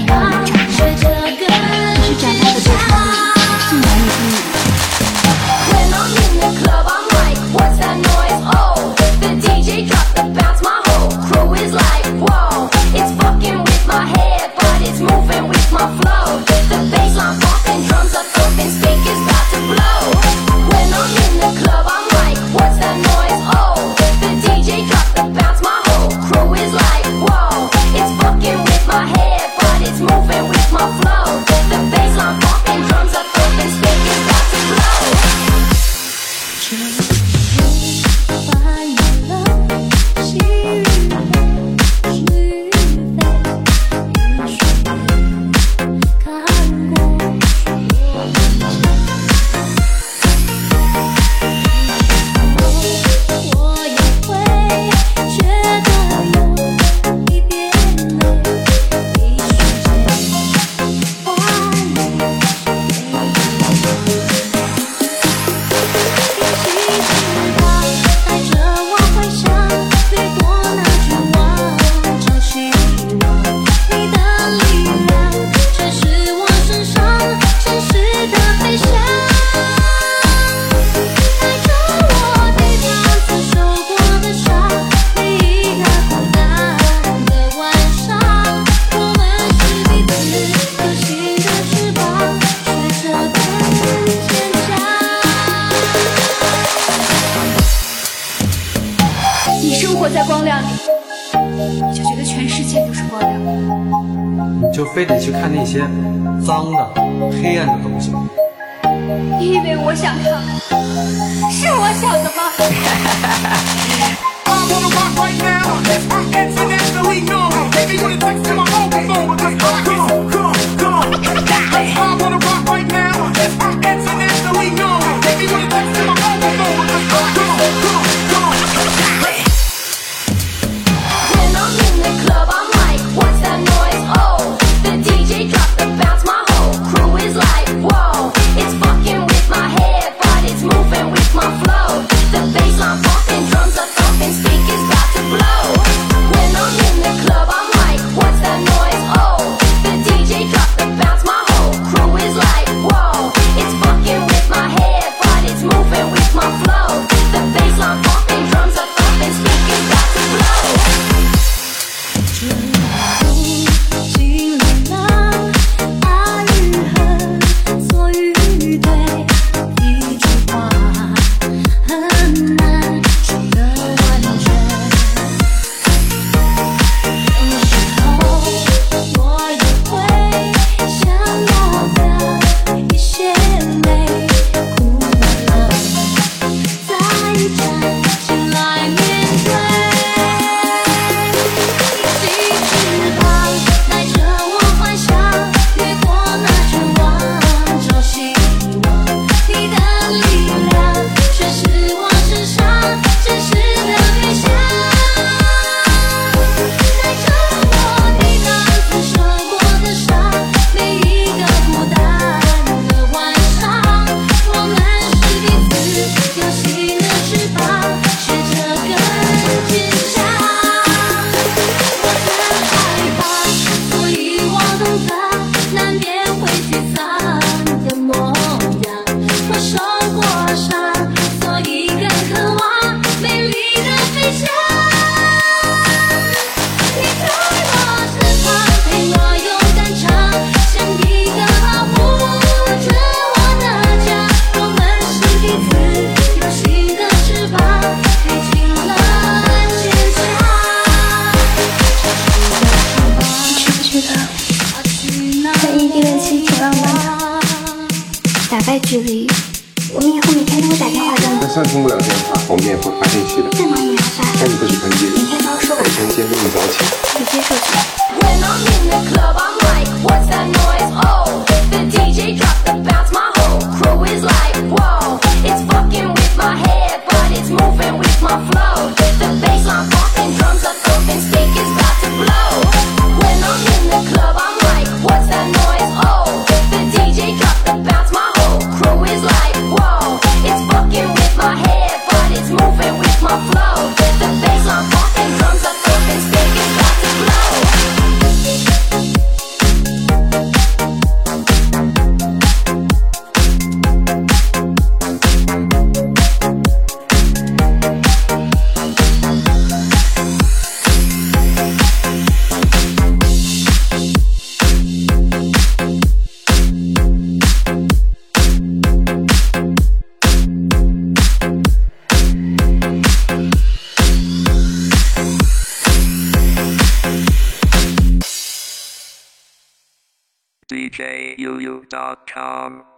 ない我在光亮里你就觉得全世界都是光亮。你就非得去看那些脏的黑暗的东西。你以为我想看吗是我想的吗？gonna right now get we go we night. 打败距离。我们以后每天都会打电话的。就算通不了电话，我们也会发信息的。再忙也要发。但你不许喷机。每天都要说。每天你督你早起。你接受去。djuu.com.